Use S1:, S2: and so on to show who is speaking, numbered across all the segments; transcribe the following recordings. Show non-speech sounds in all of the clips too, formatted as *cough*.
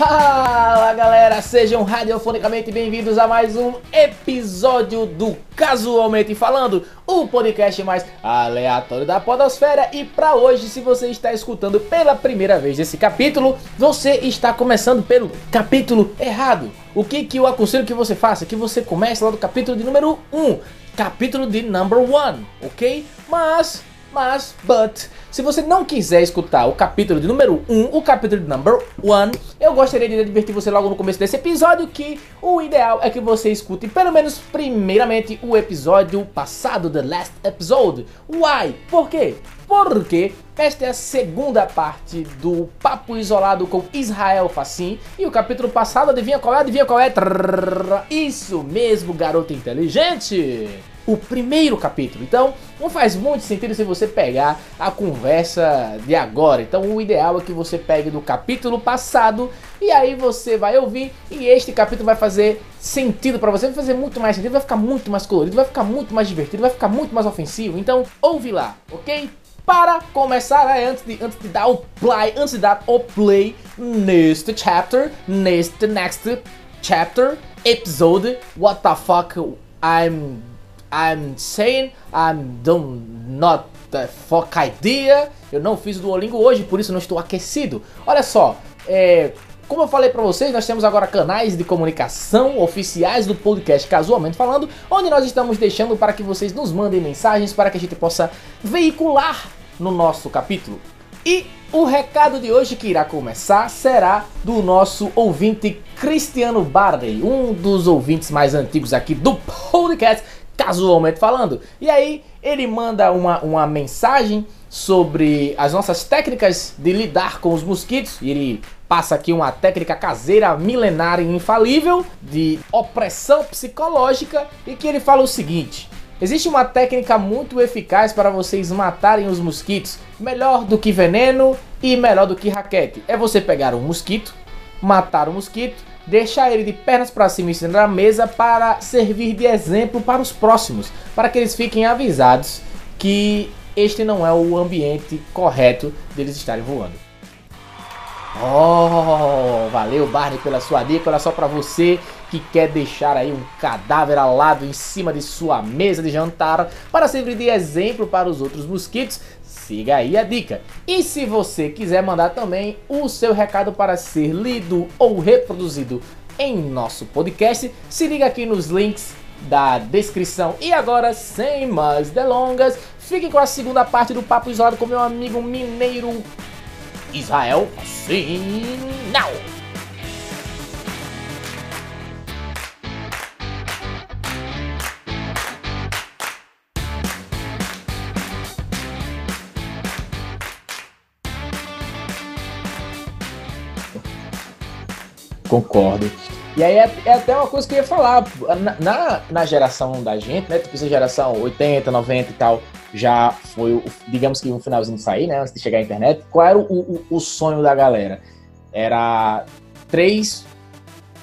S1: Fala galera, sejam radiofonicamente bem-vindos a mais um episódio do Casualmente Falando, o podcast mais aleatório da Podosfera. E para hoje, se você está escutando pela primeira vez esse capítulo, você está começando pelo capítulo errado. O que, que eu aconselho que você faça? Que você comece lá do capítulo de número 1, capítulo de number 1, ok? Mas mas, but, se você não quiser escutar o capítulo de número 1, o capítulo de number 1, eu gostaria de advertir você logo no começo desse episódio que o ideal é que você escute pelo menos primeiramente o episódio passado, the last episode. Why? Por quê? Porque esta é a segunda parte do Papo Isolado com Israel Facim. E o capítulo passado, adivinha qual é? Adivinha qual é? Isso mesmo, garoto inteligente! O primeiro capítulo. Então, não faz muito sentido se você pegar a conversa de agora. Então, o ideal é que você pegue do capítulo passado e aí você vai ouvir e este capítulo vai fazer sentido para você, vai fazer muito mais sentido, vai ficar muito mais colorido, vai ficar muito mais divertido, vai ficar muito mais ofensivo. Então, ouve lá, OK? Para começar, né, antes, de, antes de dar o play, antes de dar o play neste chapter, neste next chapter, episode, what the fuck I'm I'm saying I'm don't not the fuck idea. Eu não fiz o Duolingo hoje, por isso não estou aquecido. Olha só, é, como eu falei para vocês, nós temos agora canais de comunicação oficiais do podcast Casualmente Falando, onde nós estamos deixando para que vocês nos mandem mensagens para que a gente possa veicular no nosso capítulo. E o recado de hoje que irá começar será do nosso ouvinte Cristiano Barley, um dos ouvintes mais antigos aqui do podcast casualmente falando. E aí ele manda uma, uma mensagem sobre as nossas técnicas de lidar com os mosquitos. E ele passa aqui uma técnica caseira milenária e infalível de opressão psicológica e que ele fala o seguinte: Existe uma técnica muito eficaz para vocês matarem os mosquitos, melhor do que veneno e melhor do que raquete. É você pegar um mosquito, matar o mosquito deixar ele de pernas para cima cima da mesa para servir de exemplo para os próximos, para que eles fiquem avisados que este não é o ambiente correto deles estarem voando. Oh, valeu Barney pela sua dica. Olha só para você que quer deixar aí um cadáver alado em cima de sua mesa de jantar para servir de exemplo para os outros mosquitos. Siga aí a dica. E se você quiser mandar também o seu recado para ser lido ou reproduzido em nosso podcast, se liga aqui nos links da descrição. E agora, sem mais delongas, fique com a segunda parte do Papo Isolado com meu amigo mineiro Israel Sim, Concordo. E aí é, é, até uma coisa que eu ia falar. Na, na, geração da gente, né? Tipo, essa geração 80, 90 e tal, já foi, o, digamos que um finalzinho de sair, né? Antes de chegar à internet. Qual era o, o, o sonho da galera? Era três,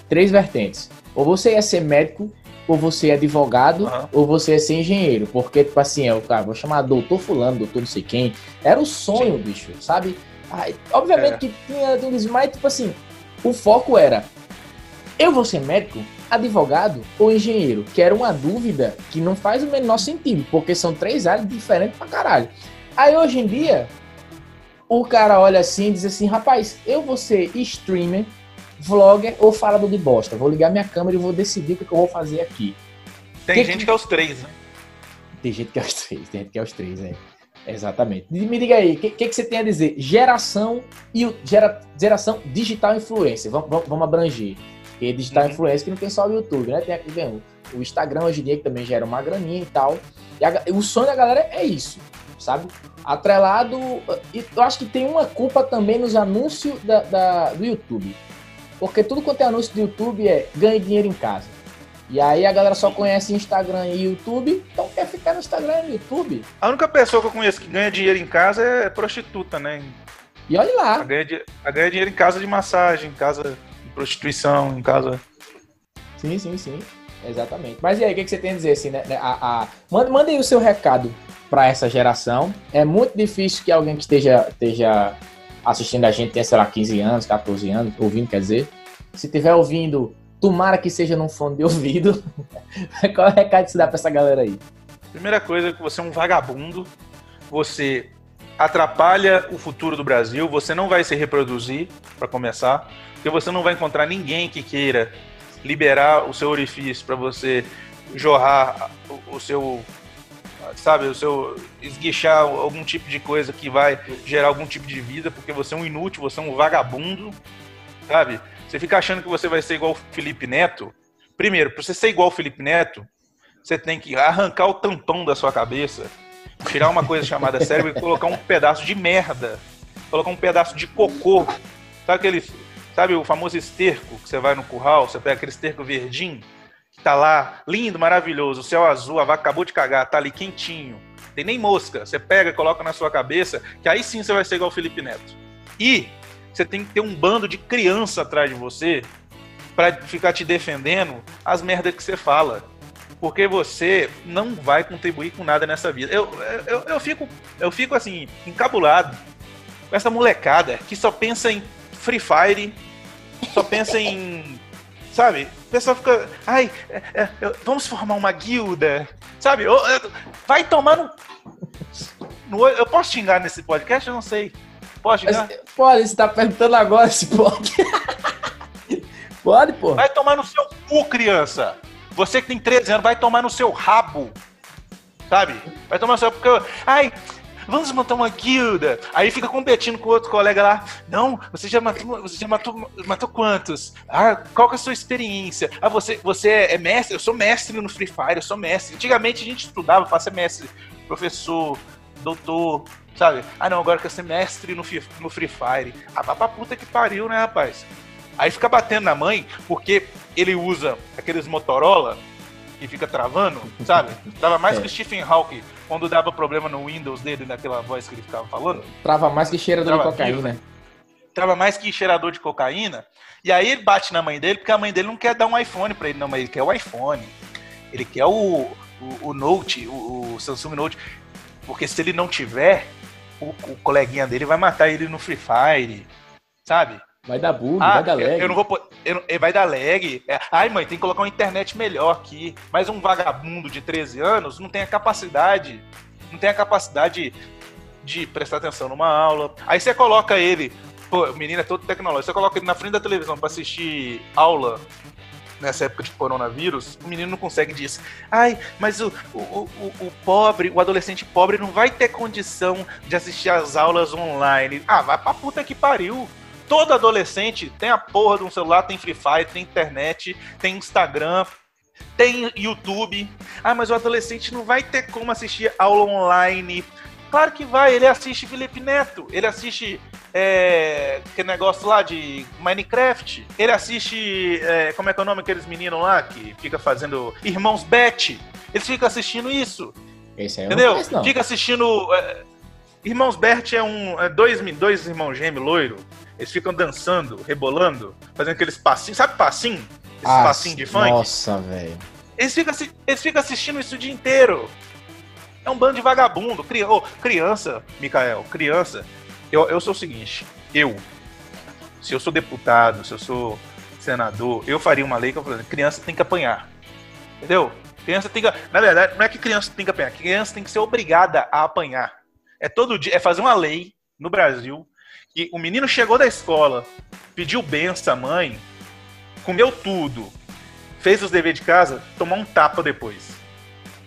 S1: três vertentes. Ou você ia ser médico, ou você é advogado, uhum. ou você ia ser engenheiro. Porque, tipo assim, eu, cara, vou chamar doutor fulano, doutor não sei quem. Era o sonho, Sim. bicho, sabe? Obviamente é. que tinha, tinha mas, tipo assim, o foco era: eu vou ser médico, advogado ou engenheiro? Que era uma dúvida que não faz o menor sentido, porque são três áreas diferentes pra caralho. Aí hoje em dia, o cara olha assim e diz assim: rapaz, eu vou ser streamer, vlogger ou falador de bosta. Vou ligar minha câmera e vou decidir o que, eu vou fazer aqui.
S2: Tem que gente que... que é os três, né?
S1: Tem gente que é os três, tem gente que é os três, é. Exatamente. Me diga aí, o que, que, que, você tem a dizer? Geração e gera, geração digital influência. Vamos, vamos abranger. E digital uhum. influência que não tem só o YouTube, né? Tem aqui vem, o Instagram hoje em dia que também gera uma graninha e tal. E a, o sonho da galera é isso, sabe? Atrelado. E eu acho que tem uma culpa também nos anúncios da, da, do YouTube. Porque tudo quanto é anúncio do YouTube é ganhe dinheiro em casa. E aí a galera só conhece Instagram e YouTube, então quer ficar no Instagram e no YouTube.
S2: A única pessoa que eu conheço que ganha dinheiro em casa é prostituta, né?
S1: E olha lá.
S2: A ganha, ganha dinheiro em casa de massagem, em casa de prostituição, em casa.
S1: Sim, sim, sim. Exatamente. Mas e aí, o que, que você tem a dizer assim, né? né a, a... Manda, manda aí o seu recado para essa geração. É muito difícil que alguém que esteja, esteja assistindo a gente tem, sei lá, 15 anos, 14 anos, ouvindo, quer dizer. Se tiver ouvindo, tomara que seja num fone de ouvido. *laughs* Qual é o recado que você dá pra essa galera aí?
S2: Primeira coisa é que você é um vagabundo, você atrapalha o futuro do Brasil, você não vai se reproduzir, para começar, porque você não vai encontrar ninguém que queira liberar o seu orifício para você jorrar o, o, seu sabe, o seu esguichar algum tipo de coisa que vai gerar algum tipo de vida, porque você é um inútil, você é um vagabundo, sabe? Você fica achando que você vai ser igual o Felipe Neto. Primeiro, para você ser igual o Felipe Neto, você tem que arrancar o tampão da sua cabeça, tirar uma coisa chamada cérebro e colocar um pedaço de merda, colocar um pedaço de cocô, sabe aquele, sabe o famoso esterco que você vai no curral, você pega aquele esterco verdinho, que tá lá, lindo, maravilhoso, o céu azul, a vaca acabou de cagar, tá ali quentinho, tem nem mosca, você pega, coloca na sua cabeça, que aí sim você vai ser igual o Felipe Neto. E você tem que ter um bando de criança atrás de você para ficar te defendendo as merdas que você fala. Porque você não vai contribuir com nada nessa vida. Eu, eu, eu, fico, eu fico assim, encabulado com essa molecada que só pensa em Free Fire, só pensa em. Sabe? O pessoal fica. Ai, é, é, vamos formar uma guilda. Sabe? Vai tomar no. Eu posso xingar nesse podcast? Eu não sei. Pode xingar?
S1: Pode, você tá perguntando agora se pode. *laughs* pode, pô.
S2: Vai tomar no seu cu, criança. Você que tem 13 anos, vai tomar no seu rabo. Sabe? Vai tomar no seu. Porque, ai, vamos montar uma guilda. Aí fica competindo com outro colega lá. Não, você já matou, você já matou, matou quantos? Ah, qual que é a sua experiência? Ah, você, você é mestre? Eu sou mestre no Free Fire, eu sou mestre. Antigamente a gente estudava para ser mestre, professor, doutor, sabe? Ah, não, agora quer ser mestre no, no Free Fire. Ah, vá pra puta que pariu, né, rapaz? Aí fica batendo na mãe porque ele usa aqueles Motorola que fica travando, sabe? *laughs* Trava mais é. que Stephen Hawking quando dava problema no Windows dele, naquela voz que ele ficava falando.
S1: Trava mais que cheirador Trava de cocaína. Vivo.
S2: Trava mais que cheirador de cocaína. E aí ele bate na mãe dele porque a mãe dele não quer dar um iPhone pra ele, não, mas ele quer o iPhone. Ele quer o, o, o Note, o, o Samsung Note. Porque se ele não tiver, o, o, coleguinha dele vai matar ele no Free Fire, sabe?
S1: Vai dar bug, ah, vai dar lag.
S2: Eu, eu não vou eu, vai dar lag. É, ai, mãe, tem que colocar uma internet melhor aqui. Mas um vagabundo de 13 anos não tem a capacidade, não tem a capacidade de prestar atenção numa aula. Aí você coloca ele, pô, o menino é todo tecnológico, você coloca ele na frente da televisão para assistir aula nessa época de coronavírus, o menino não consegue disso. Ai, mas o, o, o, o, pobre, o adolescente pobre não vai ter condição de assistir as aulas online. Ah, vai pra puta que pariu. Todo adolescente tem a porra de um celular, tem Free Fire, tem internet, tem Instagram, tem YouTube. Ah, mas o adolescente não vai ter como assistir aula online. Claro que vai, ele assiste Felipe Neto, ele assiste é, aquele negócio lá de Minecraft. Ele assiste. É, como é que é o nome daqueles meninos lá que fica fazendo. Irmãos Bet. Eles ficam assistindo isso.
S1: Esse aí
S2: entendeu? Não Fica assistindo. É, Irmãos Bert é um. É dois, dois irmãos gêmeos loiro. Eles ficam dançando, rebolando, fazendo aqueles passinhos. Sabe passinho? Esse ah, passinho de funk?
S1: Nossa, velho.
S2: Eles ficam, eles ficam assistindo isso o dia inteiro. É um bando de vagabundo. Oh, criança, Mikael, criança eu, eu sou o seguinte, eu, se eu sou deputado, se eu sou senador, eu faria uma lei que eu falaria, criança tem que apanhar. Entendeu? Criança tem que. Na verdade, não é que criança tem que apanhar, criança tem que ser obrigada a apanhar. É todo dia, é fazer uma lei no Brasil que o menino chegou da escola, pediu benção à mãe, comeu tudo, fez os deveres de casa, tomar um tapa depois.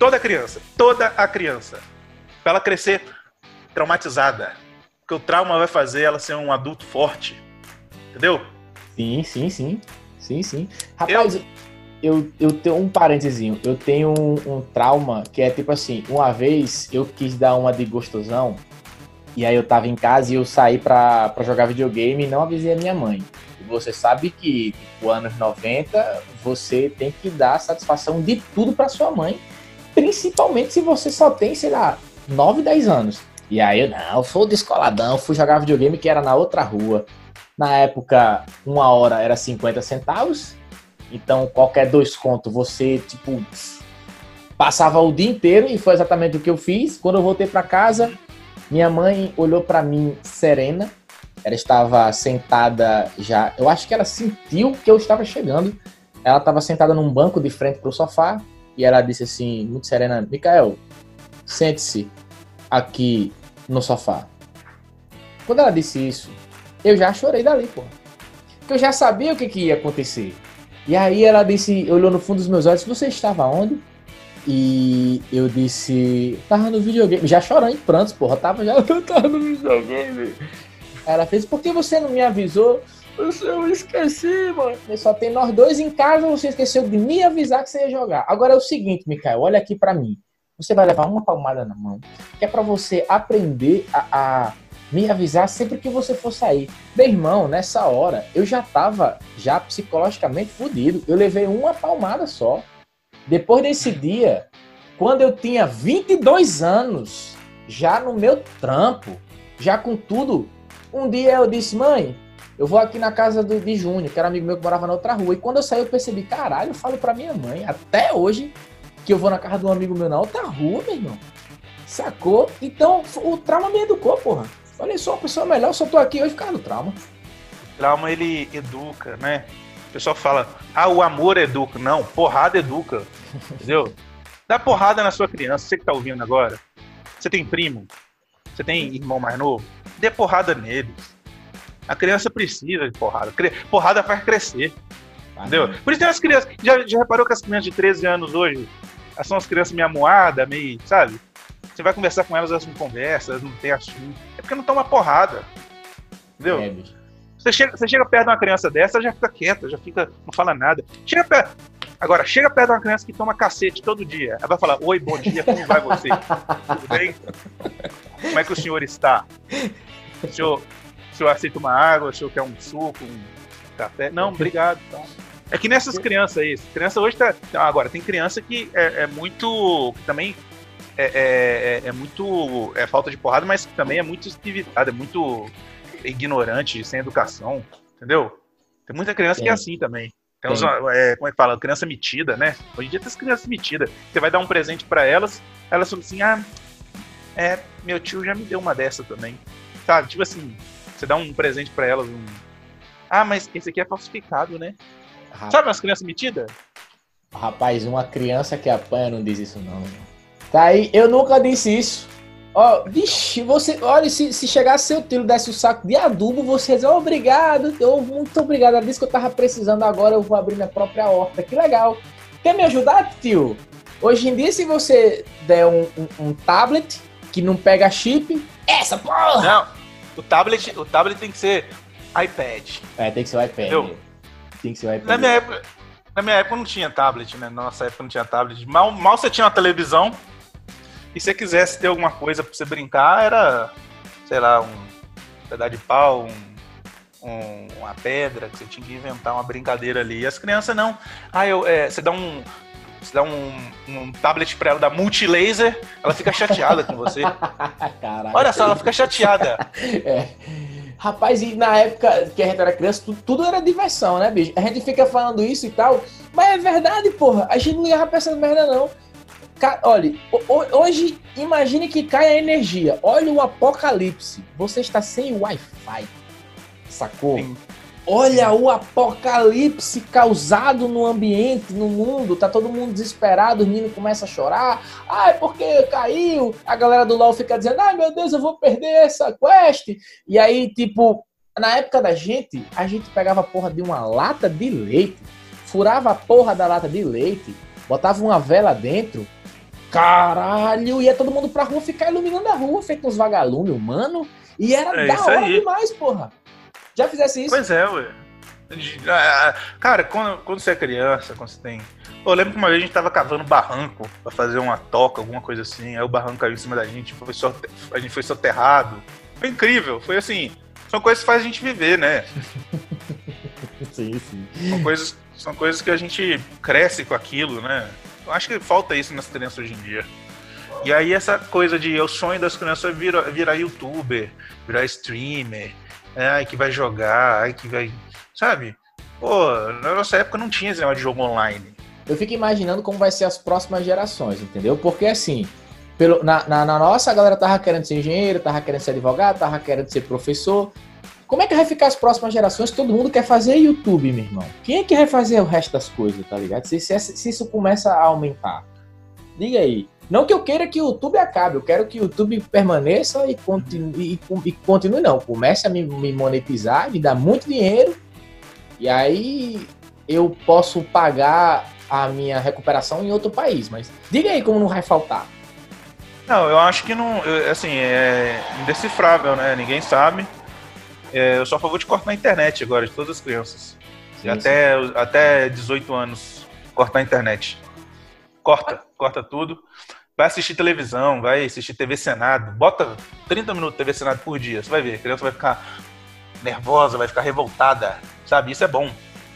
S2: Toda criança, toda a criança. Pra ela crescer traumatizada, que o trauma vai fazer ela ser um adulto forte. Entendeu?
S1: Sim, sim, sim. Sim, sim. Rapaz, eu, eu, eu tenho um parentezinho. Eu tenho um, um, trauma que é tipo assim: uma vez eu quis dar uma de gostosão. E aí eu tava em casa e eu saí pra, pra jogar videogame e não avisei a minha mãe. E você sabe que, tipo, anos 90, você tem que dar satisfação de tudo pra sua mãe. Principalmente se você só tem, sei lá, 9, 10 anos. E aí eu, não, sou descoladão, fui jogar videogame que era na outra rua. Na época, uma hora era 50 centavos. Então, qualquer dois contos, você, tipo, passava o dia inteiro e foi exatamente o que eu fiz. Quando eu voltei para casa, minha mãe olhou para mim serena, ela estava sentada já. Eu acho que ela sentiu que eu estava chegando. Ela estava sentada num banco de frente para o sofá e ela disse assim, muito serena: Mikael, sente-se aqui no sofá. Quando ela disse isso, eu já chorei dali, pô. Porque eu já sabia o que, que ia acontecer. E aí ela disse, olhou no fundo dos meus olhos: Você estava onde? E eu disse, tava no videogame, já chorando em prantos, porra, tava já, *laughs* tava no videogame. Ela fez, por que você não me avisou? Eu esqueci, mano. Só tem nós dois em casa, você esqueceu de me avisar que você ia jogar. Agora é o seguinte, Mikael, olha aqui para mim. Você vai levar uma palmada na mão, que é para você aprender a, a, me avisar sempre que você for sair. Meu irmão, nessa hora, eu já tava já psicologicamente fodido. Eu levei uma palmada só. Depois desse dia, quando eu tinha 22 anos, já no meu trampo, já com tudo, um dia eu disse, mãe, eu vou aqui na casa do, de Júnior, que era amigo meu que morava na outra rua. E quando eu saí, eu percebi, caralho, eu falo pra minha mãe, até hoje, que eu vou na casa de um amigo meu na outra rua, meu irmão. Sacou? Então, o trauma me educou, porra. Olha só, uma pessoa melhor, só tô aqui hoje por causa do trauma.
S2: Trauma, ele educa, né? O pessoal fala, ah, o amor educa. Não, porrada educa. *laughs* Entendeu? Dá porrada na sua criança, você que tá ouvindo agora. Você tem primo? Você tem irmão mais novo? Dê porrada neles. A criança precisa de porrada. Porrada faz crescer. Entendeu? Por isso tem as crianças. Já, já reparou que as crianças de 13 anos hoje são as crianças meio amuadas, meio. Sabe? Você vai conversar com elas, elas não conversam, elas não têm assunto. É porque não toma porrada. Entendeu? É, você chega, você chega perto de uma criança dessa, ela já fica quieta, já fica, não fala nada. Chega perto. Agora, chega perto de uma criança que toma cacete todo dia. Ela vai falar: Oi, bom dia, como vai você? Tudo bem? *laughs* Como é que o senhor está? O senhor, senhor aceita uma água? O senhor quer um suco, um café? Não, obrigado. Então. É que nessas crianças aí, criança hoje tá. Agora, tem criança que é, é muito. Que também é, é, é, é, muito. É falta de porrada, mas também é muito estivitada, é muito ignorante, sem educação, entendeu? Tem muita criança que é assim também. Tem uns, é, como é que fala? Criança metida, né? Hoje em dia tem as crianças metidas. Você vai dar um presente para elas, elas falam assim: ah, é, meu tio já me deu uma dessa também. Sabe? Tipo assim, você dá um presente para elas, um. Ah, mas esse aqui é falsificado, né? Rapaz. Sabe umas crianças metidas?
S1: Rapaz, uma criança que apanha não diz isso, não. Tá aí, eu nunca disse isso. Ó, vixe, você, olha, se, se chegasse seu tio desse o um saco de adubo, você dizer, obrigado, eu, muito obrigado, era disso que eu tava precisando agora, eu vou abrir minha própria horta, que legal. Quer me ajudar, tio? Hoje em dia, se você der um, um, um tablet que não pega chip, essa porra!
S2: Não, o tablet, o tablet tem que ser iPad.
S1: É, tem que ser o iPad. Entendeu? Tem que ser o iPad.
S2: Na minha época, na minha época não tinha tablet, né? Na nossa época não tinha tablet. Mal, mal você tinha uma televisão, e se você quisesse ter alguma coisa pra você brincar, era, sei lá, um pedaço de pau, um, um, uma pedra, que você tinha que inventar uma brincadeira ali. E as crianças não. Ah, eu, é, você dá um. Você dá um, um tablet pra ela da multilaser, ela fica chateada com você. *laughs* Caraca. Olha só, ela fica chateada. *laughs*
S1: é. Rapaz, e na época que a gente era criança, tudo, tudo, era diversão, né, bicho? A gente fica falando isso e tal, mas é verdade, porra. A gente não ia pensando merda, não. Olha, hoje imagine que cai a energia. Olha o apocalipse. Você está sem Wi-Fi. Sacou? Sim. Olha o apocalipse causado no ambiente, no mundo. Tá todo mundo desesperado, os meninos começam a chorar. Ai, porque caiu. A galera do LoL fica dizendo: ai meu Deus, eu vou perder essa quest. E aí, tipo, na época da gente, a gente pegava a porra de uma lata de leite, furava a porra da lata de leite, botava uma vela dentro Caralho! Ia todo mundo pra rua ficar iluminando a rua, feito uns vagalumes, mano. E era é da hora aí. demais, porra. Já fizesse isso?
S2: Pois é, ué. Cara, quando, quando você é criança, quando você tem. Eu lembro que uma vez a gente tava cavando barranco pra fazer uma toca, alguma coisa assim. Aí o barranco caiu em cima da gente, foi sorte... a gente foi soterrado. Foi incrível, foi assim. São coisas que fazem a gente viver, né? *laughs* sim, sim. São coisas, são coisas que a gente cresce com aquilo, né? acho que falta isso nas crianças hoje em dia. E aí essa coisa de o sonho das crianças é virar, virar youtuber, virar streamer, é, ai que vai jogar, ai que vai. Sabe? Pô, na nossa época não tinha esse negócio de jogo online.
S1: Eu fico imaginando como vai ser as próximas gerações, entendeu? Porque assim, pelo, na, na, na nossa a galera tava querendo ser engenheiro, tava querendo ser advogado, tava querendo ser professor. como é que vai ficar as próximas gerações? Todo mundo quer fazer YouTube, meu irmão. Quem é que vai fazer o resto das coisas, tá ligado? Se, se, se isso começa a aumentar. Diga aí. Não que eu queira que o YouTube acabe, eu quero que o YouTube permaneça e continue, e, e continue não. Comece a me, me monetizar, me dar muito dinheiro, e aí eu posso pagar a minha recuperação em outro país. Mas diga aí como não vai faltar.
S2: Não, eu acho que não. Assim, é indecifrável, né? Ninguém sabe. É, eu sou a favor de cortar a internet agora, de todas as crianças. Sim, até, sim. até 18 anos, cortar a internet. Corta, corta tudo vai assistir televisão, vai assistir TV Senado, bota 30 minutos de TV Senado por dia, você vai ver, a criança vai ficar nervosa, vai ficar revoltada, sabe? Isso é bom.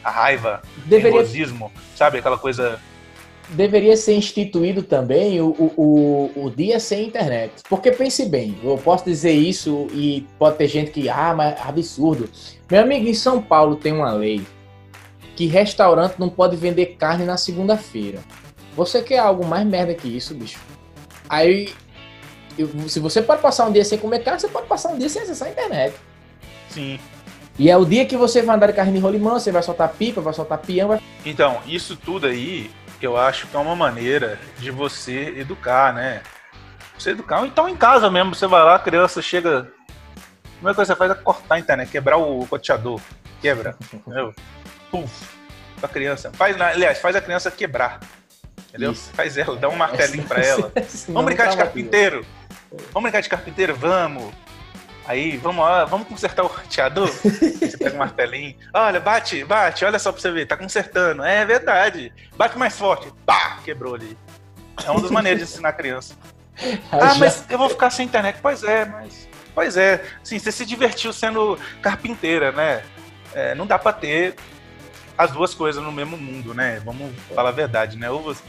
S2: A raiva, Deveria... nervosismo, sabe? Aquela coisa.
S1: Deveria ser instituído também o, o, o, o dia sem internet. Porque pense bem, eu posso dizer isso e pode ter gente que, ah, mas é absurdo. Meu amigo, em São Paulo tem uma lei que restaurante não pode vender carne na segunda-feira. Você quer algo mais merda que isso, bicho? Aí, eu, se você pode passar um dia sem comer carne, você pode passar um dia sem acessar a internet.
S2: Sim.
S1: E é o dia que você vai andar de carne de rolimão, você vai soltar pipa, vai soltar peão. Vai...
S2: Então, isso tudo aí, eu acho que é uma maneira de você educar, né? Você educar. Então, em casa mesmo, você vai lá, a criança chega. A primeira coisa que você faz é cortar a internet, quebrar o roteador. Quebra. *laughs* entendeu? Puf. A criança. Faz, aliás, faz a criança quebrar. Entendeu? Isso. Faz ela, dá um martelinho pra ela. *laughs* vamos brincar de carpinteiro? Vamos brincar de carpinteiro? Vamos. Aí, vamos lá, vamos consertar o roteador? *laughs* você pega um martelinho. Olha, bate, bate, olha só pra você ver, tá consertando. É verdade. Bate mais forte. Pá, quebrou ali. É uma das maneiras de ensinar a criança. *laughs* Ah, mas eu vou ficar sem internet. Pois é, mas. Pois é. Sim, você se divertiu sendo carpinteira, né? É, não dá pra ter as duas coisas no mesmo mundo, né? Vamos falar a verdade, né? Você,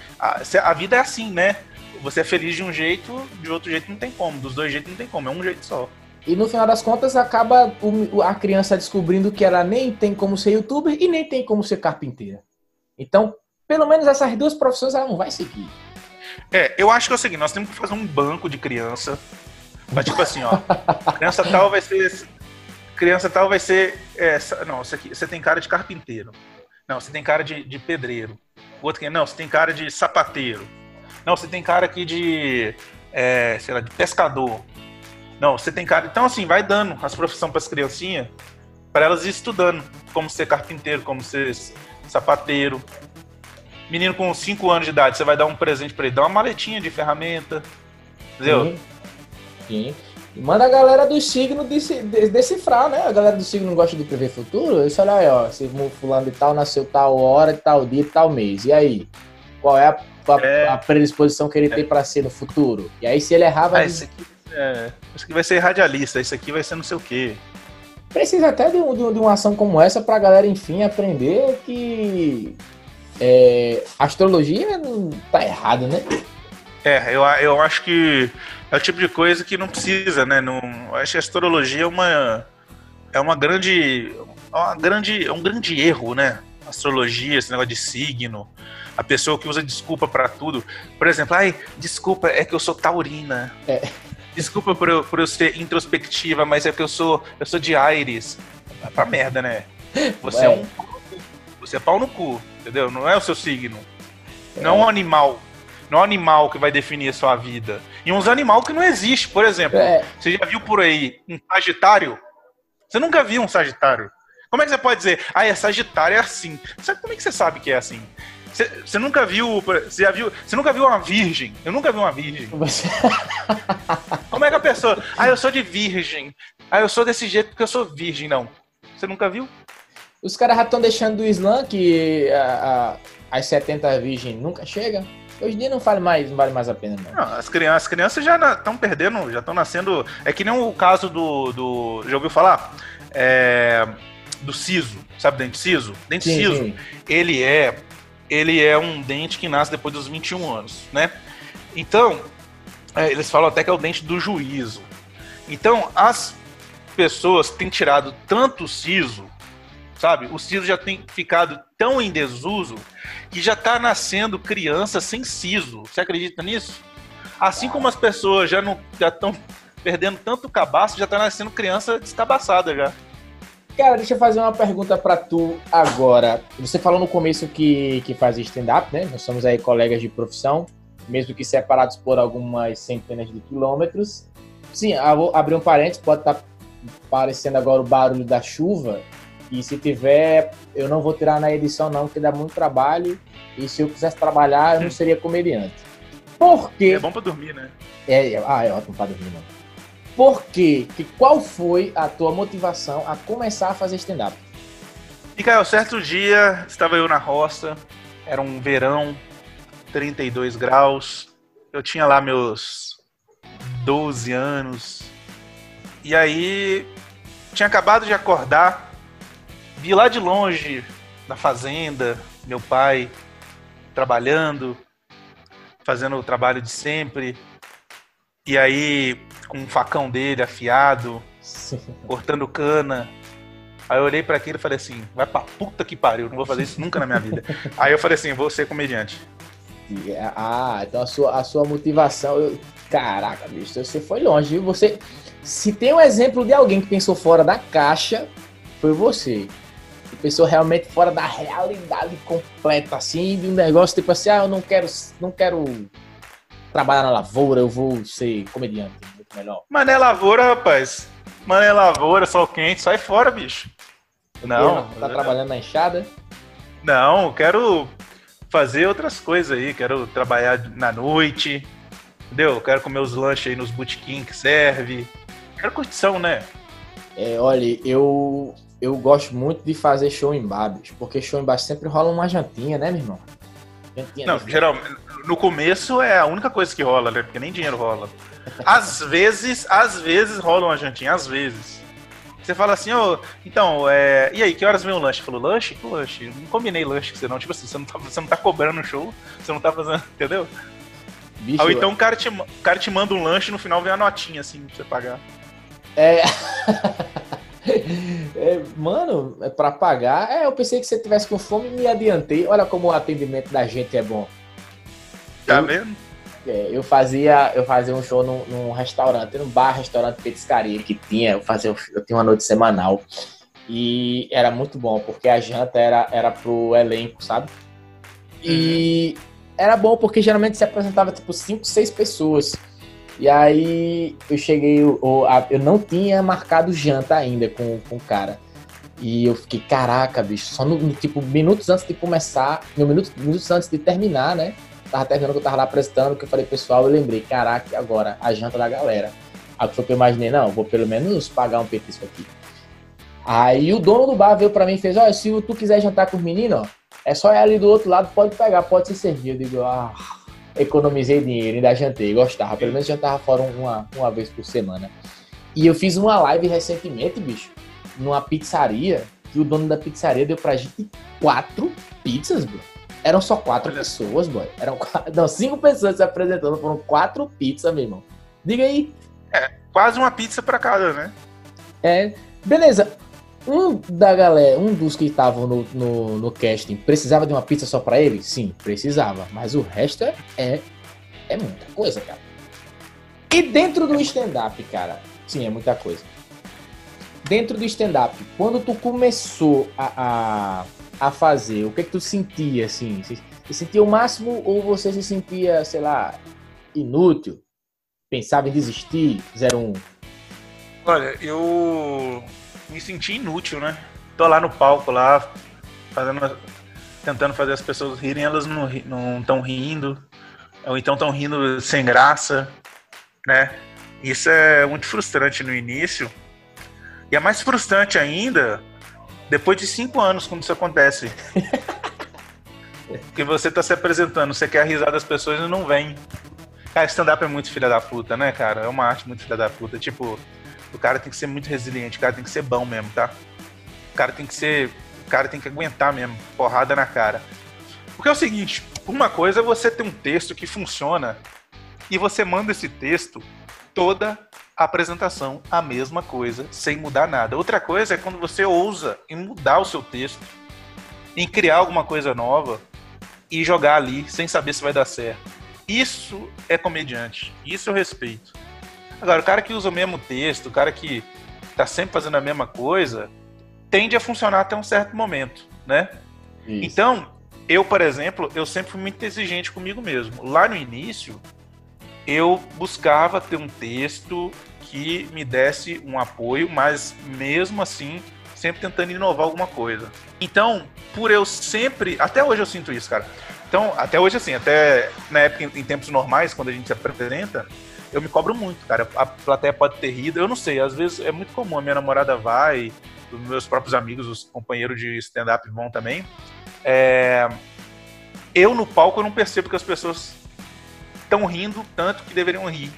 S2: a, a, vida é assim, né? Você é feliz de um jeito, de outro jeito não tem como. Dos dois jeitos não tem como, é um jeito só.
S1: E no final das contas acaba a criança descobrindo que ela nem tem como ser youtuber e nem tem como ser carpinteira. Então, pelo menos essas duas profissões ela não vai seguir.
S2: É, eu acho que é o seguinte, nós temos que fazer um banco de criança. Mas tipo assim, ó, criança tal vai ser. Criança tal vai ser. É, não, você, você tem cara de carpinteiro. Não, você tem cara de, de pedreiro. O outro não, você tem cara de sapateiro. Não, você tem cara aqui de, é, sei lá, de pescador. Não, você tem cara. Então, assim, vai dando as profissões para as criancinhas, para elas ir estudando como ser carpinteiro, como ser sapateiro. Menino com 5 anos de idade, você vai dar um presente para ele, dá uma maletinha de ferramenta. Entendeu?
S1: Sim. Sim. Manda a galera do signo decifrar, né? A galera do signo não gosta de prever futuro. Isso olha aí, ó. Se fulano de tal nasceu tal hora, tal dia, tal mês. E aí? Qual é a, a, é. a predisposição que ele é. tem para ser no futuro? E aí, se ele errar, vai. Ah,
S2: esse aqui, é, esse aqui vai ser radialista, esse aqui vai ser não sei o quê.
S1: Precisa até de, de, de uma ação como essa pra galera, enfim, aprender que é, astrologia não tá errado, né?
S2: É, eu, eu acho que é o tipo de coisa que não precisa, né? Não, acho que a astrologia é uma é uma grande é uma grande é um grande erro, né? Astrologia, esse negócio de signo, a pessoa que usa desculpa para tudo. Por exemplo, ai, desculpa, é que eu sou taurina. É. Desculpa por eu, por eu ser introspectiva, mas é que eu sou eu sou de Aires. Vai pra merda, né? Você Ué. é um você é pau no cu, entendeu? Não é o seu signo. É. Não é um animal não é um animal que vai definir a sua vida. E uns animal que não existe, por exemplo. É. Você já viu por aí um Sagitário? Você nunca viu um Sagitário. Como é que você pode dizer, ah, é Sagitário é assim? Sabe como é que você sabe que é assim? Você, você nunca viu, você já viu, você nunca viu uma virgem? Eu nunca vi uma virgem. Você... *laughs* Como é que a pessoa, ah, eu sou de virgem. Ah, eu sou desse jeito porque eu sou virgem, não. Você nunca viu?
S1: Os caras já estão deixando do Islã que a, a, as 70 virgens nunca chegam. Hoje em dia não vale mais, não vale mais a pena, não. não
S2: as, crianças, as crianças já estão perdendo, já estão nascendo. É que nem o caso do. do já ouviu falar? É, do siso, sabe dente siso? Dente sim, siso, sim. ele é. Ele é um dente que nasce depois dos 21 anos, né? Então, é, eles falam até que é o dente do juízo. Então, as pessoas têm tirado tanto siso sabe? O siso já tem ficado tão em desuso que já está nascendo criança sem siso. Você acredita nisso? Assim como as pessoas já não já estão perdendo tanto cabaço, já está nascendo criança descabaçada já.
S1: Cara, deixa eu fazer uma pergunta para tu agora. Você falou no começo que, que faz stand-up, né? Nós somos aí colegas de profissão, mesmo que separados por algumas centenas de quilômetros. Sim, vou abrir um parênteses, pode estar tá aparecendo agora o barulho da chuva. E se tiver, eu não vou tirar na edição, não, porque dá muito trabalho. E se eu quisesse trabalhar, eu não seria comediante. Por quê?
S2: É bom pra dormir, né?
S1: É, ah, é ótimo pra dormir, mano. Por quê? Que qual foi a tua motivação a começar a fazer stand-up?
S2: Caio, certo dia, estava eu na roça, era um verão, 32 graus, eu tinha lá meus 12 anos, e aí tinha acabado de acordar, vi lá de longe, na fazenda, meu pai trabalhando, fazendo o trabalho de sempre, e aí com um facão dele afiado, cortando cana. Aí eu olhei para aquilo e falei assim: vai pra puta que pariu, não vou fazer isso nunca na minha vida. *laughs* Aí eu falei assim: vou ser comediante.
S1: Ah, então a sua, a sua motivação. Eu... Caraca, bicho, você foi longe, viu? Você. Se tem um exemplo de alguém que pensou fora da caixa, foi você. Pensou realmente fora da realidade completa, assim, de um negócio tipo assim, ah, eu não quero, não quero trabalhar na lavoura, eu vou ser comediante melhor.
S2: Mané Lavoura, rapaz. Mané Lavoura, sol quente, sai fora, bicho.
S1: Não. Tá trabalhando na enxada?
S2: Não, quero fazer outras coisas aí. Quero trabalhar na noite. Entendeu? Quero comer os lanches aí nos botequim que serve. Quero curtição, né?
S1: É, olha, eu eu gosto muito de fazer show em bar, porque show em bar sempre rola uma jantinha, né, meu irmão?
S2: Jantinha não, geralmente, no começo é a única coisa que rola, né? Porque nem dinheiro rola. Às *laughs* vezes, às vezes rola uma jantinha, às vezes. Você fala assim, ô, oh, então, é... e aí, que horas vem o lanche? Falou, lanche? Que lanche? Não combinei lanche com você não. Tipo assim, você não tá, você não tá cobrando o show, você não tá fazendo, *laughs* entendeu? Bicho, Ou então o cara, te, o cara te manda um lanche e no final vem a notinha, assim, pra você pagar.
S1: É... *laughs* é mano, é pra pagar. É, eu pensei que você tivesse com fome e me adiantei. Olha como o atendimento da gente é bom.
S2: Tá vendo?
S1: É, eu fazia eu fazia um show num, num, restaurante, num bar, restaurante petiscaria que tinha, eu fazia eu tinha uma noite semanal e era muito bom porque a janta era era pro elenco, sabe? E era bom porque geralmente se apresentava tipo cinco, seis pessoas. E aí eu cheguei, eu, eu não tinha marcado janta ainda com, com o cara. E eu fiquei, caraca, bicho, só no, no tipo, minutos antes de começar, no minutos, minutos antes de terminar, né? tava terminando que eu tava lá apresentando, que eu falei, pessoal, eu lembrei, caraca, agora a janta da galera. Aí foi que eu imaginei, não, vou pelo menos pagar um petisco aqui. Aí o dono do bar veio pra mim e fez, olha, se tu quiser jantar com os meninos, ó, é só ir ali do outro lado, pode pegar, pode se servir. Eu digo, ah, economizei dinheiro, ainda jantei, gostava. Pelo menos jantava fora uma, uma vez por semana. E eu fiz uma live recentemente, bicho, numa pizzaria, que o dono da pizzaria deu pra gente quatro pizzas, bro. Eram só quatro Olha. pessoas, boy. Eram quatro, *laughs* não, cinco pessoas se apresentando, foram quatro pizzas, meu irmão. Diga aí.
S2: É, quase uma pizza para cada, né?
S1: É. Beleza. Um da galera, um dos que estavam no, no, no, casting, precisava de uma pizza só para ele? Sim, precisava. Mas o resto é, é, é muita coisa, cara. E dentro do stand-up, cara, sim, é muita coisa. Dentro do stand-up, quando tu começou a, a a fazer? O que é que tu sentia, assim? Você, sentia o máximo ou você se sentia, sei lá, inútil? Pensava em desistir? 01?
S2: Olha, eu me senti inútil, né? Tô lá no palco, lá, fazendo, tentando fazer as pessoas rirem, elas não estão rindo, ou então estão rindo sem graça, né? Isso é muito frustrante no início. E é mais frustrante ainda depois de cinco anos, quando isso acontece. *laughs* que você tá se apresentando, você quer a risada das pessoas e não vem. Cara, stand-up é muito filha da puta, né, cara? É uma arte muito filha da puta. Tipo, o cara tem que ser muito resiliente, o cara tem que ser bom mesmo, tá? O cara tem que ser. O cara tem que aguentar mesmo, porrada na cara. Porque é o seguinte, uma coisa é você ter um texto que funciona e você manda esse texto toda apresentação a mesma coisa, sem mudar nada. Outra coisa é quando você ousa em mudar o seu texto, em criar alguma coisa nova e jogar ali sem saber se vai dar certo. Isso é comediante. Isso eu respeito. Agora, o cara que usa o mesmo texto, o cara que tá sempre fazendo a mesma coisa, tende a funcionar até um certo momento, né? Isso. Então, eu, por exemplo, eu sempre fui muito exigente comigo mesmo. Lá no início, eu buscava ter um texto que me desse um apoio, mas mesmo assim, sempre tentando inovar alguma coisa. Então, por eu sempre, até hoje eu sinto isso, cara. Então, até hoje assim, até na época em tempos normais, quando a gente se apresenta, eu me cobro muito, cara. A plateia pode ter rido, eu não sei, às vezes é muito comum, a minha namorada vai, os meus próprios amigos, os companheiros de stand-up vão também. É... Eu no palco eu não percebo que as pessoas estão rindo tanto que deveriam rir.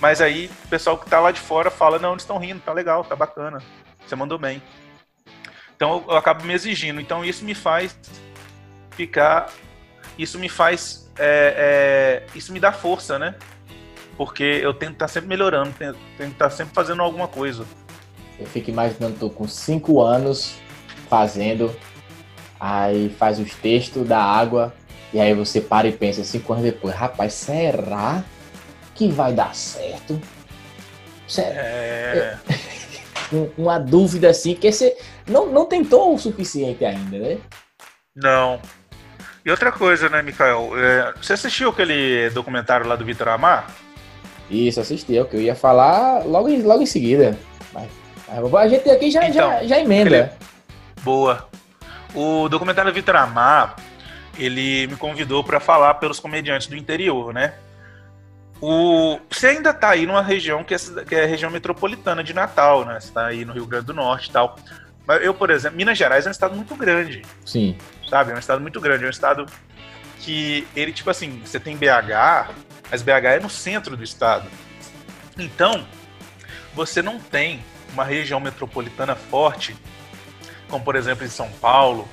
S2: Mas aí o pessoal que tá lá de fora fala, não, eles estão rindo, tá legal, tá bacana, você mandou bem. Então eu acabo me exigindo. Então isso me faz ficar. Isso me faz. É, é, isso me dá força, né? Porque eu tento estar tá sempre melhorando, tento, tento estar tá sempre fazendo alguma coisa.
S1: Eu fico imaginando, tô com cinco anos fazendo, aí faz os textos da água, e aí você para e pensa cinco anos depois, rapaz, será que vai dar certo? Será? É... *laughs* Uma dúvida assim, que você não, não tentou o suficiente ainda, né?
S2: Não. E outra coisa, né, Mikael? É, você assistiu aquele documentário lá do Vitor Amar?
S1: Isso, assisti. É o que eu ia falar logo em, logo em seguida. Mas a gente aqui já, então, já, já emenda. Ele...
S2: Boa. O documentário Vitor Amar, ele me convidou para falar pelos comediantes do interior, né? O... Você ainda está aí numa região que é, que é a região metropolitana de Natal, né? Você está aí no Rio Grande do Norte e tal. Mas eu, por exemplo, Minas Gerais é um estado muito grande.
S1: Sim.
S2: Sabe? É um estado muito grande. É um estado que ele, tipo assim, você tem BH, mas BH é no centro do estado. Então, você não tem uma região metropolitana forte, como por exemplo em São Paulo,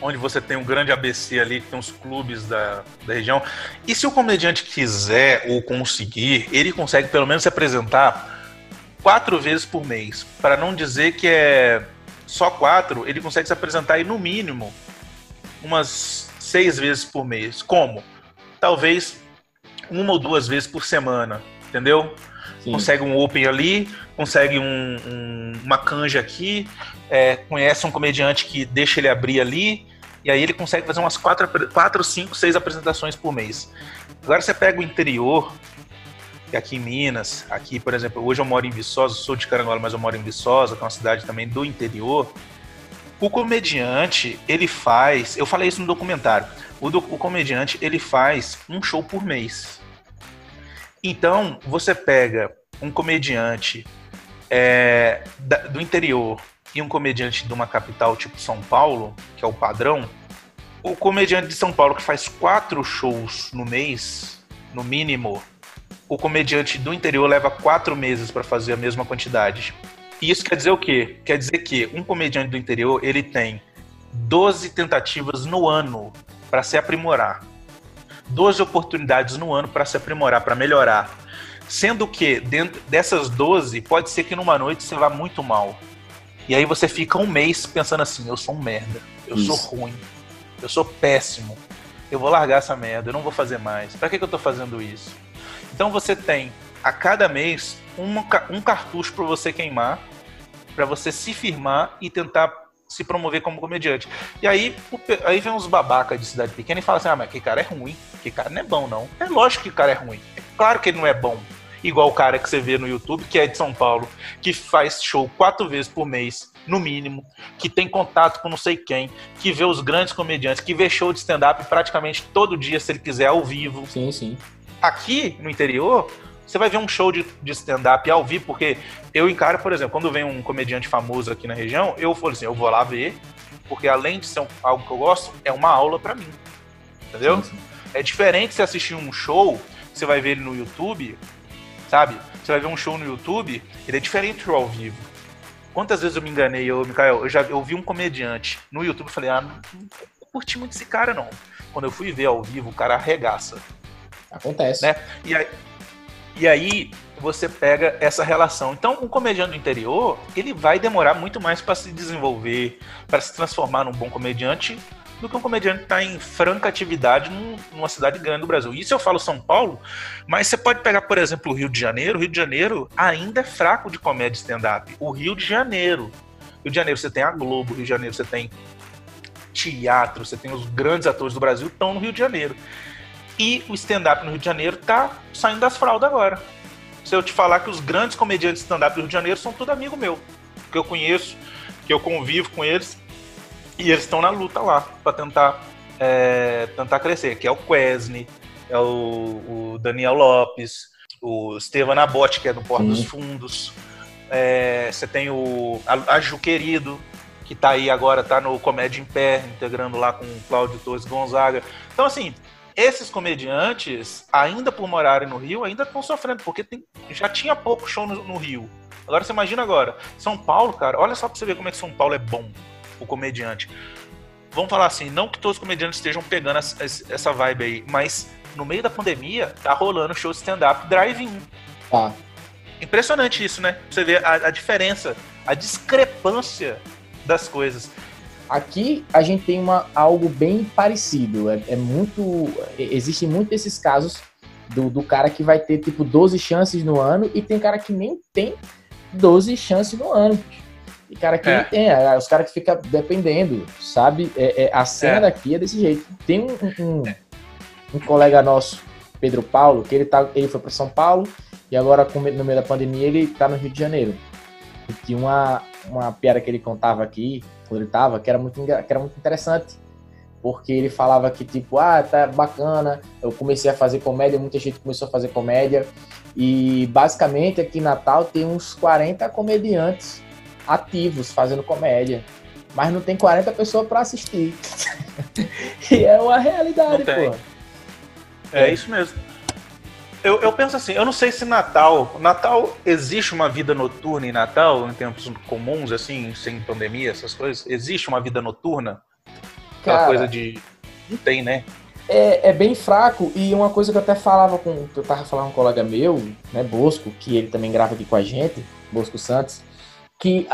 S2: onde você tem um grande ABC ali, que tem os clubes da, da região. E se o comediante quiser ou conseguir, ele consegue pelo menos se apresentar quatro vezes por mês. Para não dizer que é só quatro, ele consegue se apresentar aí no mínimo umas seis vezes por mês. Como? Talvez uma ou duas vezes por semana, entendeu? Sim. Consegue um open ali, consegue um, um, uma canja aqui, é, conhece um comediante que deixa ele abrir ali, e aí ele consegue fazer umas quatro, quatro, cinco, seis apresentações por mês. Agora você pega o interior, que aqui em Minas, aqui, por exemplo, hoje eu moro em Viçosa, sou de Carangola, mas eu moro em Viçosa, que é uma cidade também do interior. O comediante, ele faz, eu falei isso no documentário, o, do, o comediante, ele faz um show por mês. Então, você pega um comediante é, da, do interior e um comediante de uma capital tipo São Paulo, que é o padrão, o comediante de São Paulo que faz quatro shows no mês, no mínimo, o comediante do interior leva quatro meses para fazer a mesma quantidade. E isso quer dizer o quê? Quer dizer que um comediante do interior ele tem 12 tentativas no ano para se aprimorar. 12 oportunidades no ano para se aprimorar, para melhorar. Sendo que dentro dessas 12, pode ser que numa noite você vá muito mal. E aí você fica um mês pensando assim: eu sou um merda, eu Isso. sou ruim, eu sou péssimo, eu vou largar essa merda, eu não vou fazer mais. Para que, que eu tô fazendo isso? Então você tem a cada mês um, um cartucho para você queimar, para você se firmar e tentar se promover como comediante. E aí, aí vem uns babaca de cidade pequena e fala assim: ah, mas que cara é ruim, que cara não é bom, não. É lógico que o cara é ruim. É claro que ele não é bom. Igual o cara que você vê no YouTube, que é de São Paulo, que faz show quatro vezes por mês, no mínimo, que tem contato com não sei quem, que vê os grandes comediantes, que vê show de stand-up praticamente todo dia, se ele quiser, ao vivo.
S1: Sim, sim.
S2: Aqui no interior, você vai ver um show de, de stand-up ao vivo, porque eu encaro, por exemplo, quando vem um comediante famoso aqui na região, eu falo assim, eu vou lá ver, porque além de ser um, algo que eu gosto, é uma aula para mim. Entendeu? Sim, sim. É diferente você assistir um show, você vai ver ele no YouTube, sabe? Você vai ver um show no YouTube, ele é diferente do ao vivo. Quantas vezes eu me enganei, eu, Mikael, eu já eu vi um comediante no YouTube e falei, ah, não, não curti muito esse cara, não. Quando eu fui ver ao vivo, o cara arregaça.
S1: Acontece.
S2: Né? E aí, e aí você pega essa relação. Então, um comediante do interior, ele vai demorar muito mais para se desenvolver, para se transformar num bom comediante, do que um comediante que está em franca atividade num, numa cidade grande do Brasil. Isso eu falo São Paulo, mas você pode pegar, por exemplo, o Rio de Janeiro. O Rio de Janeiro ainda é fraco de comédia stand-up. O Rio de Janeiro. Rio de Janeiro você tem a Globo, Rio de Janeiro você tem teatro, você tem os grandes atores do Brasil estão no Rio de Janeiro. E o stand-up no Rio de Janeiro tá saindo das fraldas agora. Se eu te falar que os grandes comediantes de stand-up do Rio de Janeiro são tudo amigo meu, que eu conheço, que eu convivo com eles, e eles estão na luta lá para tentar, é, tentar crescer, que é o Quesne, é o, o Daniel Lopes, o Estevam Nabote, que é do Porto dos Fundos. É, você tem o a, a Ju Querido, que tá aí agora, tá no Comédia em Pé, integrando lá com o Cláudio Torres Gonzaga. Então, assim, esses comediantes, ainda por morarem no Rio, ainda estão sofrendo, porque tem, já tinha pouco show no, no, Rio. Agora você imagina agora, São Paulo, cara, olha só pra você ver como é que São Paulo é bom, o comediante. Vamos falar assim, não que todos os comediantes estejam pegando essa vibe aí, mas no meio da pandemia, tá rolando show stand-up drive-in. Tá. Impressionante isso, né? Você vê a, a diferença, a discrepância das coisas.
S1: Aqui a gente tem uma, algo bem parecido. É, é muito. Existem muito esses casos do, do cara que vai ter tipo 12 chances no ano e tem cara que nem tem 12 chances no ano. E cara que é. nem tem, é, os caras que ficam dependendo, sabe? É, é a cena é. daqui é desse jeito. Tem um, um, é um colega nosso, Pedro Paulo, que ele, tá, ele foi para São Paulo e agora, no meio da pandemia, ele está no Rio de Janeiro. E tinha uma, uma piada que ele contava aqui, quando ele estava, que, era muito, que era muito interessante. Porque ele falava que, tipo, ah, tá bacana, eu comecei a fazer comédia, muita gente começou a fazer comédia. E basicamente aqui em Natal tem uns 40 comediantes ativos fazendo comédia. Mas não tem 40 pessoas para assistir. *laughs* e é uma realidade, pô.
S2: É, é isso mesmo. Eu, eu, penso assim, eu não sei se Natal. Natal existe uma vida noturna em Natal, em tempos comuns, assim, sem pandemia, essas coisas? Existe uma vida noturna? Aquela Cara, coisa de. Não tem, né?
S1: É, é, bem fraco, e uma coisa que eu até falava com. Que eu tava falando com um colega meu, né, Bosco, que ele também grava aqui com a gente, Bosco Santos, que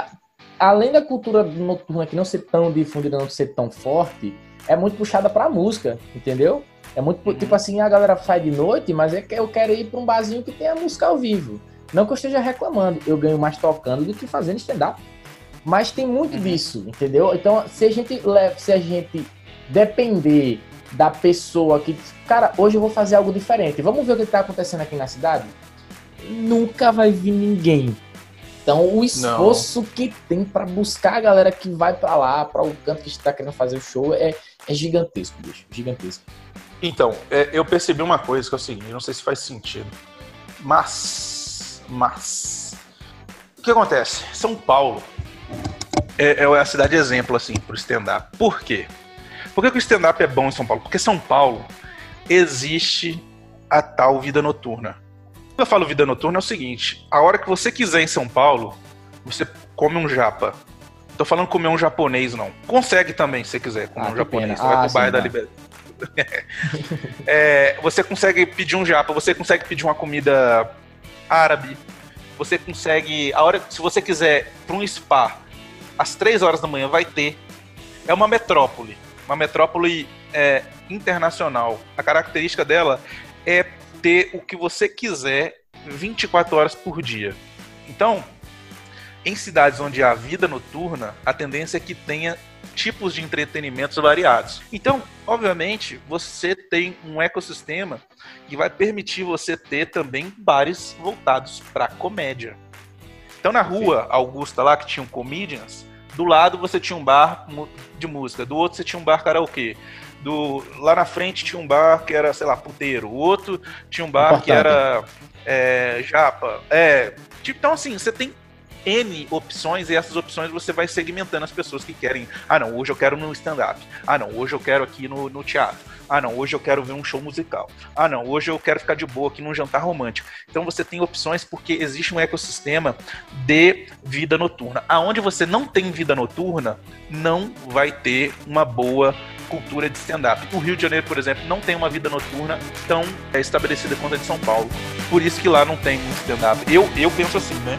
S1: além da cultura noturna que não ser tão difundida, não ser tão forte, é muito puxada pra música, entendeu? É muito uhum. tipo assim, a galera sai de noite, mas é que eu quero ir para um barzinho que tenha música ao vivo. Não que eu esteja reclamando, eu ganho mais tocando do que fazendo stand-up. Mas tem muito uhum. disso, entendeu? Então, se a gente leva, se a gente depender da pessoa que, cara, hoje eu vou fazer algo diferente. Vamos ver o que está acontecendo aqui na cidade? Nunca vai vir ninguém. Então, o esforço Não. que tem para buscar a galera que vai para lá, para o canto que está querendo fazer o show, é, é gigantesco, bicho. Gigantesco.
S2: Então, é, eu percebi uma coisa que é o seguinte, não sei se faz sentido. Mas. Mas. O que acontece? São Paulo é, é a cidade exemplo, assim, pro stand-up. Por quê? Por que, que o stand-up é bom em São Paulo? Porque São Paulo existe a tal vida noturna. Quando eu falo vida noturna é o seguinte: a hora que você quiser em São Paulo, você come um japa. Tô falando comer um japonês, não. Consegue também, se você quiser comer ah, um japonês. Você ah, vai pro bairro da tá. Liberdade *laughs* é, você consegue pedir um japa, você consegue pedir uma comida árabe, você consegue. A hora, se você quiser para um spa, às três horas da manhã vai ter. É uma metrópole. Uma metrópole é, internacional. A característica dela é ter o que você quiser 24 horas por dia. Então, em cidades onde há vida noturna, a tendência é que tenha tipos de entretenimentos variados. Então, obviamente, você tem um ecossistema que vai permitir você ter também bares voltados para comédia. Então, na rua Sim. Augusta lá, que tinham comedians, do lado você tinha um bar de música, do outro você tinha um bar karaokê. Do, lá na frente tinha um bar que era, sei lá, puteiro. O outro tinha um bar que era é, japa. É, tipo, então, assim, você tem N opções e essas opções você vai segmentando as pessoas que querem. Ah, não, hoje eu quero no stand-up. Ah, não, hoje eu quero aqui no, no teatro. Ah, não, hoje eu quero ver um show musical. Ah, não, hoje eu quero ficar de boa aqui num jantar romântico. Então você tem opções porque existe um ecossistema de vida noturna. Aonde você não tem vida noturna, não vai ter uma boa cultura de stand-up. O Rio de Janeiro, por exemplo, não tem uma vida noturna tão estabelecida quanto a de São Paulo. Por isso que lá não tem um stand-up. Eu, eu penso assim, né?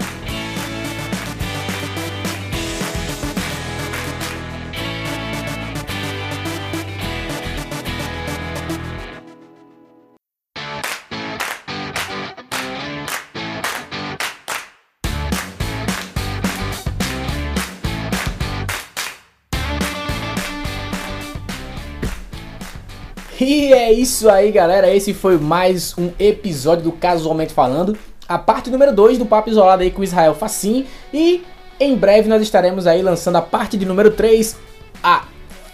S1: E é isso aí, galera. Esse foi mais um episódio do Casualmente Falando. A parte número 2 do Papo Isolado aí com Israel Facim. E em breve nós estaremos aí lançando a parte de número 3, a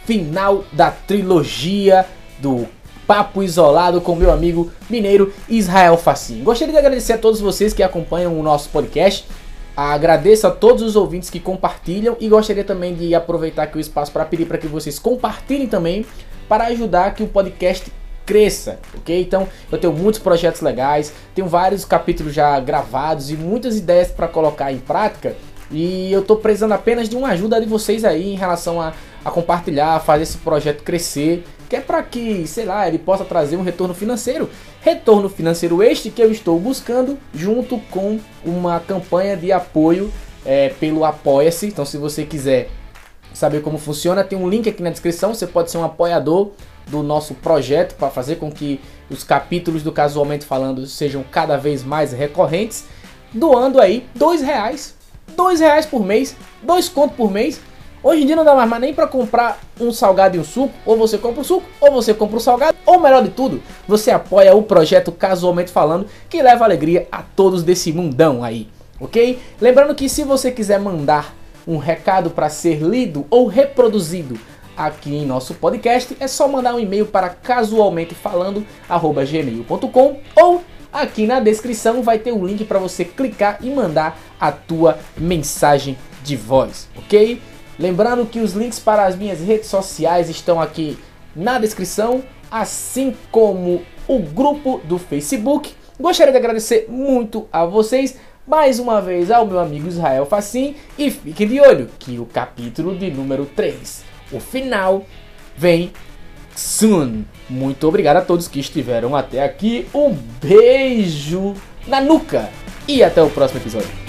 S1: final da trilogia do Papo Isolado com meu amigo mineiro Israel Facim. Gostaria de agradecer a todos vocês que acompanham o nosso podcast. Agradeço a todos os ouvintes que compartilham e gostaria também de aproveitar aqui o espaço para pedir para que vocês compartilhem também para ajudar que o podcast cresça, ok? Então eu tenho muitos projetos legais, tenho vários capítulos já gravados e muitas ideias para colocar em prática e eu estou precisando apenas de uma ajuda de vocês aí em relação a, a compartilhar, fazer esse projeto crescer, que é para que, sei lá, ele possa trazer um retorno financeiro. Retorno financeiro este que eu estou buscando junto com uma campanha de apoio é, pelo Apoia-se. Então, se você quiser saber como funciona, tem um link aqui na descrição. Você pode ser um apoiador do nosso projeto para fazer com que os capítulos do Casualmente Falando sejam cada vez mais recorrentes, doando aí dois reais, dois reais por mês, dois contos por mês. Hoje em dia não dá mais nem para comprar um salgado e um suco, ou você compra o suco, ou você compra o salgado, ou melhor de tudo, você apoia o projeto Casualmente Falando, que leva alegria a todos desse mundão aí, ok? Lembrando que se você quiser mandar um recado para ser lido ou reproduzido aqui em nosso podcast, é só mandar um e-mail para casualmentefalando@gmail.com ou aqui na descrição vai ter um link para você clicar e mandar a tua mensagem de voz, ok? Lembrando que os links para as minhas redes sociais estão aqui na descrição, assim como o grupo do Facebook. Gostaria de agradecer muito a vocês, mais uma vez ao meu amigo Israel Facim, e fiquem de olho que o capítulo de número 3, o final, vem soon. Muito obrigado a todos que estiveram até aqui. Um beijo na nuca e até o próximo episódio.